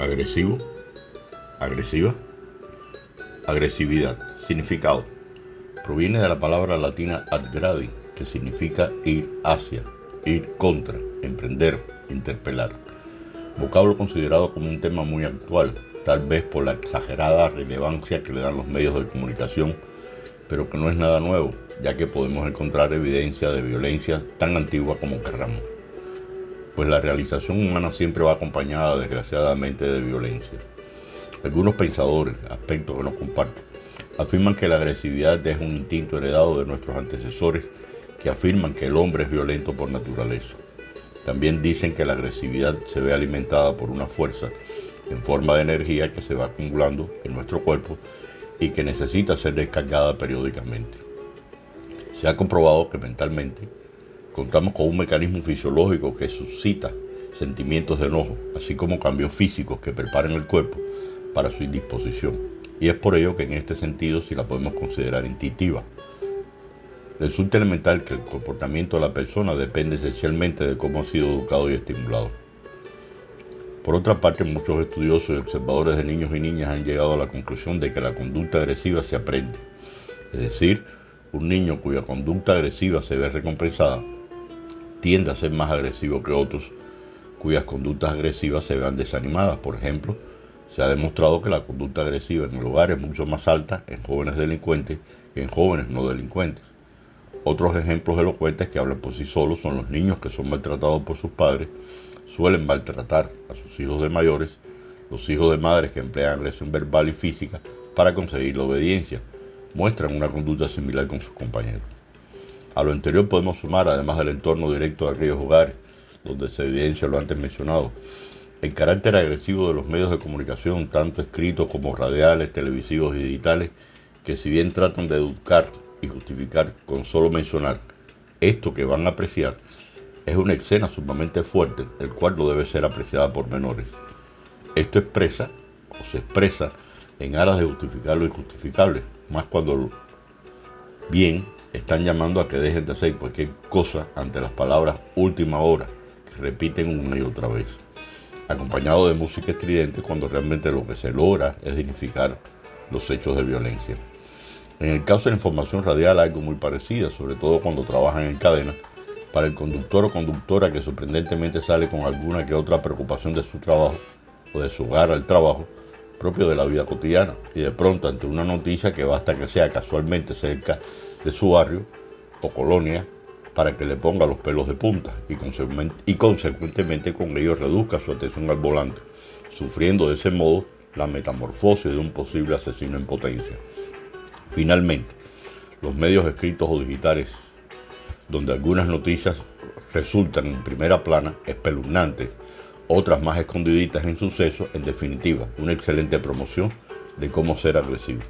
agresivo, agresiva, agresividad. Significado. Proviene de la palabra latina adgradi, que significa ir hacia, ir contra, emprender, interpelar. Vocablo considerado como un tema muy actual, tal vez por la exagerada relevancia que le dan los medios de comunicación, pero que no es nada nuevo, ya que podemos encontrar evidencia de violencia tan antigua como querramos pues la realización humana siempre va acompañada desgraciadamente de violencia. Algunos pensadores, aspectos que no comparto, afirman que la agresividad es un instinto heredado de nuestros antecesores que afirman que el hombre es violento por naturaleza. También dicen que la agresividad se ve alimentada por una fuerza en forma de energía que se va acumulando en nuestro cuerpo y que necesita ser descargada periódicamente. Se ha comprobado que mentalmente contamos con un mecanismo fisiológico que suscita sentimientos de enojo, así como cambios físicos que preparan el cuerpo para su indisposición. Y es por ello que en este sentido sí la podemos considerar instintiva. Resulta elemental que el comportamiento de la persona depende esencialmente de cómo ha sido educado y estimulado. Por otra parte, muchos estudiosos y observadores de niños y niñas han llegado a la conclusión de que la conducta agresiva se aprende. Es decir, un niño cuya conducta agresiva se ve recompensada tiende a ser más agresivo que otros cuyas conductas agresivas se vean desanimadas. Por ejemplo, se ha demostrado que la conducta agresiva en el hogar es mucho más alta en jóvenes delincuentes que en jóvenes no delincuentes. Otros ejemplos elocuentes que hablan por sí solos son los niños que son maltratados por sus padres, suelen maltratar a sus hijos de mayores, los hijos de madres que emplean agresión verbal y física para conseguir la obediencia, muestran una conducta similar con sus compañeros. A lo anterior podemos sumar, además del entorno directo de aquellos hogares, donde se evidencia lo antes mencionado, el carácter agresivo de los medios de comunicación, tanto escritos como radiales, televisivos y digitales, que si bien tratan de educar y justificar con solo mencionar esto que van a apreciar, es una escena sumamente fuerte, el cual no debe ser apreciada por menores. Esto expresa o se expresa en aras de justificar lo injustificable, más cuando bien están llamando a que dejen de hacer cualquier cosa ante las palabras última hora, que repiten una y otra vez, acompañado de música estridente cuando realmente lo que se logra es dignificar los hechos de violencia. En el caso de la información radial, algo muy parecido, sobre todo cuando trabajan en cadena, para el conductor o conductora que sorprendentemente sale con alguna que otra preocupación de su trabajo o de su hogar al trabajo, propio de la vida cotidiana, y de pronto ante una noticia que basta que sea casualmente cerca de su barrio o colonia para que le ponga los pelos de punta y, y consecuentemente con ello reduzca su atención al volante, sufriendo de ese modo la metamorfosis de un posible asesino en potencia. Finalmente, los medios escritos o digitales, donde algunas noticias resultan en primera plana espeluznantes, otras más escondiditas en sucesos, en definitiva, una excelente promoción de cómo ser agresivo.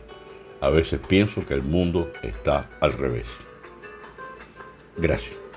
A veces pienso que el mundo está al revés. Gracias.